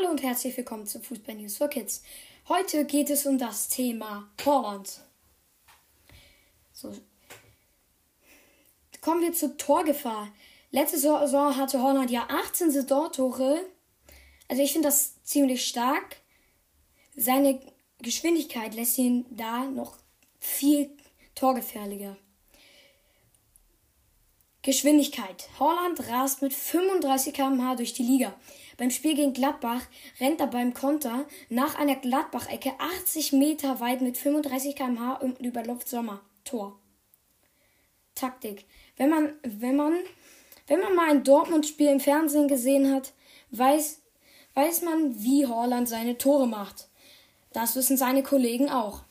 Hallo und herzlich willkommen zu Fußball News for Kids. Heute geht es um das Thema Holland. So. Kommen wir zur Torgefahr. Letzte Saison hatte Holland ja 18 Saisontore. Also ich finde das ziemlich stark. Seine Geschwindigkeit lässt ihn da noch viel torgefährlicher. Geschwindigkeit. Holland rast mit 35 km/h durch die Liga. Beim Spiel gegen Gladbach rennt er beim Konter nach einer Gladbach-Ecke 80 Meter weit mit 35 km/h und überläuft Sommer. Tor. Taktik. Wenn man, wenn man, wenn man mal ein Dortmund-Spiel im Fernsehen gesehen hat, weiß, weiß man, wie Holland seine Tore macht. Das wissen seine Kollegen auch.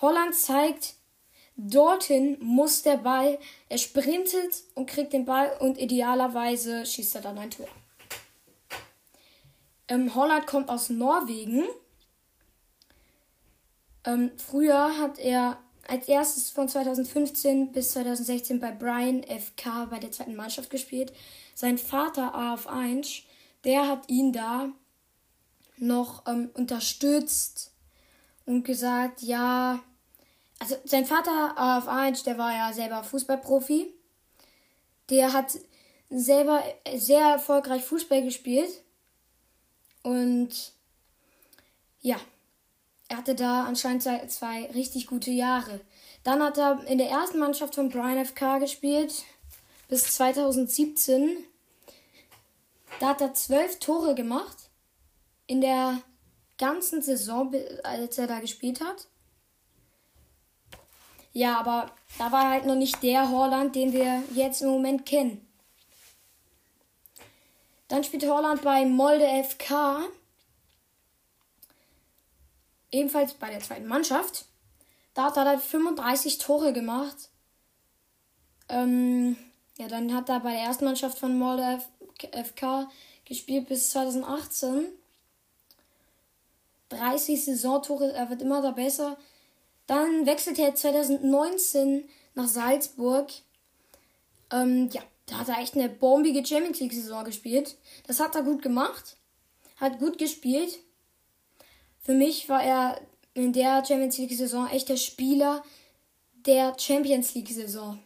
Holland zeigt, dorthin muss der Ball, er sprintet und kriegt den Ball und idealerweise schießt er dann ein Tor. Ähm, Holland kommt aus Norwegen. Ähm, früher hat er als erstes von 2015 bis 2016 bei Brian FK bei der zweiten Mannschaft gespielt. Sein Vater AF1, der hat ihn da noch ähm, unterstützt und gesagt, ja, also sein Vater AF1, der war ja selber Fußballprofi. Der hat selber sehr erfolgreich Fußball gespielt und ja, er hatte da anscheinend zwei, richtig gute Jahre. Dann hat er in der ersten Mannschaft von Brian FK gespielt bis 2017. Da hat er zwölf Tore gemacht in der ganzen Saison, als er da gespielt hat. Ja, aber da war halt noch nicht der Holland, den wir jetzt im Moment kennen. Dann spielt Holland bei Molde FK. Ebenfalls bei der zweiten Mannschaft. Da hat er dann 35 Tore gemacht. Ähm, ja, dann hat er bei der ersten Mannschaft von Molde FK gespielt bis 2018. 30 Saisontore, er wird immer da besser. Dann wechselt er 2019 nach Salzburg. Ähm, ja, da hat er echt eine bombige Champions League-Saison gespielt. Das hat er gut gemacht. Hat gut gespielt. Für mich war er in der Champions League-Saison echt der Spieler der Champions League-Saison.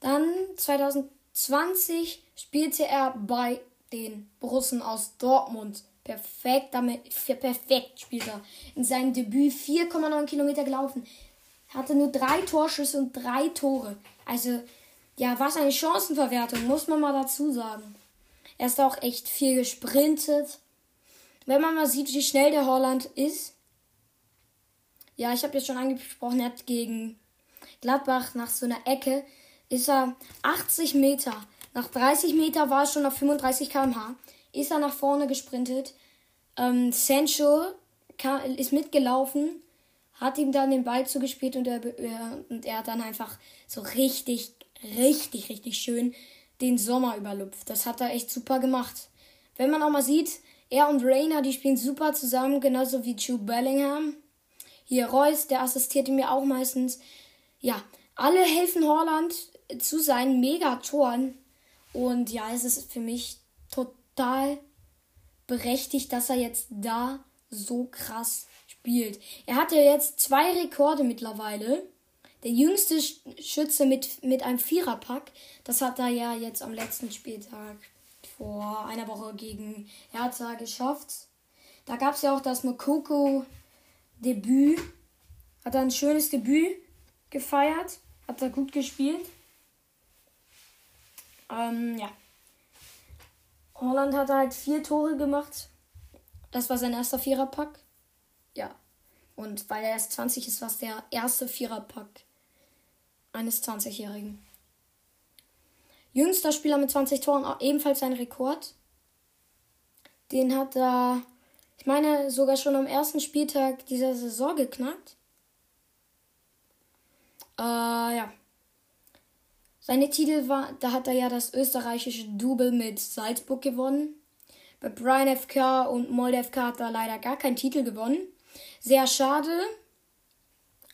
Dann 2020 spielte er bei den Russen aus Dortmund. Perfekt, damit, perfekt spielt er. In seinem Debüt 4,9 Kilometer gelaufen. Hatte nur drei Torschüsse und drei Tore. Also ja, was eine Chancenverwertung, muss man mal dazu sagen. Er ist auch echt viel gesprintet. Wenn man mal sieht, wie schnell der Holland ist. Ja, ich habe jetzt schon angesprochen, er hat gegen Gladbach nach so einer Ecke ist er 80 Meter. Nach 30 Meter war er schon auf 35 km/h. Ist er nach vorne gesprintet. Ähm, Sancho kam, ist mitgelaufen, hat ihm dann den Ball zugespielt und er, und er hat dann einfach so richtig richtig, richtig schön den Sommer überlupft. Das hat er echt super gemacht. Wenn man auch mal sieht, er und Rainer, die spielen super zusammen, genauso wie Jude Bellingham. Hier Reus, der assistierte mir auch meistens. Ja, alle helfen Holland zu seinen Megatoren. Und ja, es ist für mich total berechtigt, dass er jetzt da so krass spielt. Er hat ja jetzt zwei Rekorde mittlerweile. Der jüngste Schütze mit, mit einem Viererpack, das hat er ja jetzt am letzten Spieltag vor einer Woche gegen Hertha geschafft. Da gab es ja auch das Mokoko-Debüt. Hat er ein schönes Debüt gefeiert. Hat er gut gespielt. Ähm, ja. Holland hat halt vier Tore gemacht. Das war sein erster Viererpack. Ja. Und weil er erst 20 ist, war es der erste Viererpack eines 20-Jährigen. Jüngster Spieler mit 20 Toren, ebenfalls sein Rekord. Den hat er, ich meine, sogar schon am ersten Spieltag dieser Saison geknackt. Äh, ja. Seine Titel war, da hat er ja das österreichische Double mit Salzburg gewonnen. Bei Brian FK und Molde FK hat er leider gar keinen Titel gewonnen. Sehr schade,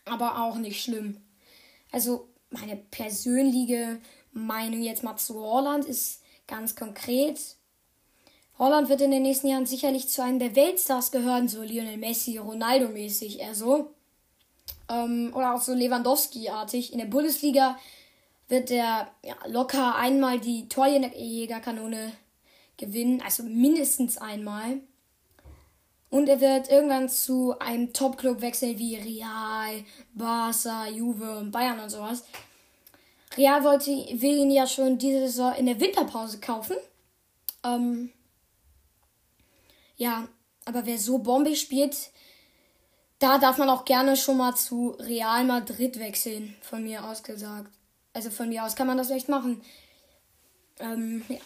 aber auch nicht schlimm. Also meine persönliche Meinung jetzt mal zu Holland ist ganz konkret. Holland wird in den nächsten Jahren sicherlich zu einem der Weltstars gehören, so Lionel Messi, Ronaldo-mäßig, eher so. Ähm, oder auch so Lewandowski-artig. In der Bundesliga wird er ja, locker einmal die Torjägerkanone gewinnen, also mindestens einmal. Und er wird irgendwann zu einem Top-Club wechseln wie Real, Barca, Juve und Bayern und sowas. Real wollte, will ihn ja schon diese Saison in der Winterpause kaufen. Ähm, ja, aber wer so bombig spielt, da darf man auch gerne schon mal zu Real Madrid wechseln, von mir aus gesagt. Also von mir aus kann man das echt machen. Ähm, ja.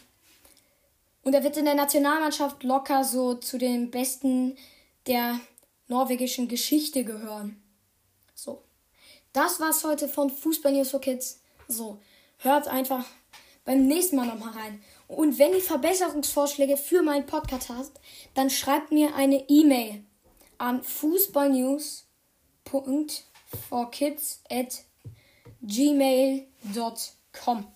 Und er wird in der Nationalmannschaft locker so zu den Besten der norwegischen Geschichte gehören. So. Das war's heute von Fußball News for Kids. So. Hört einfach beim nächsten Mal nochmal rein. Und wenn ihr Verbesserungsvorschläge für meinen Podcast habt, dann schreibt mir eine E-Mail an fußballnews.forkids at gmail.com.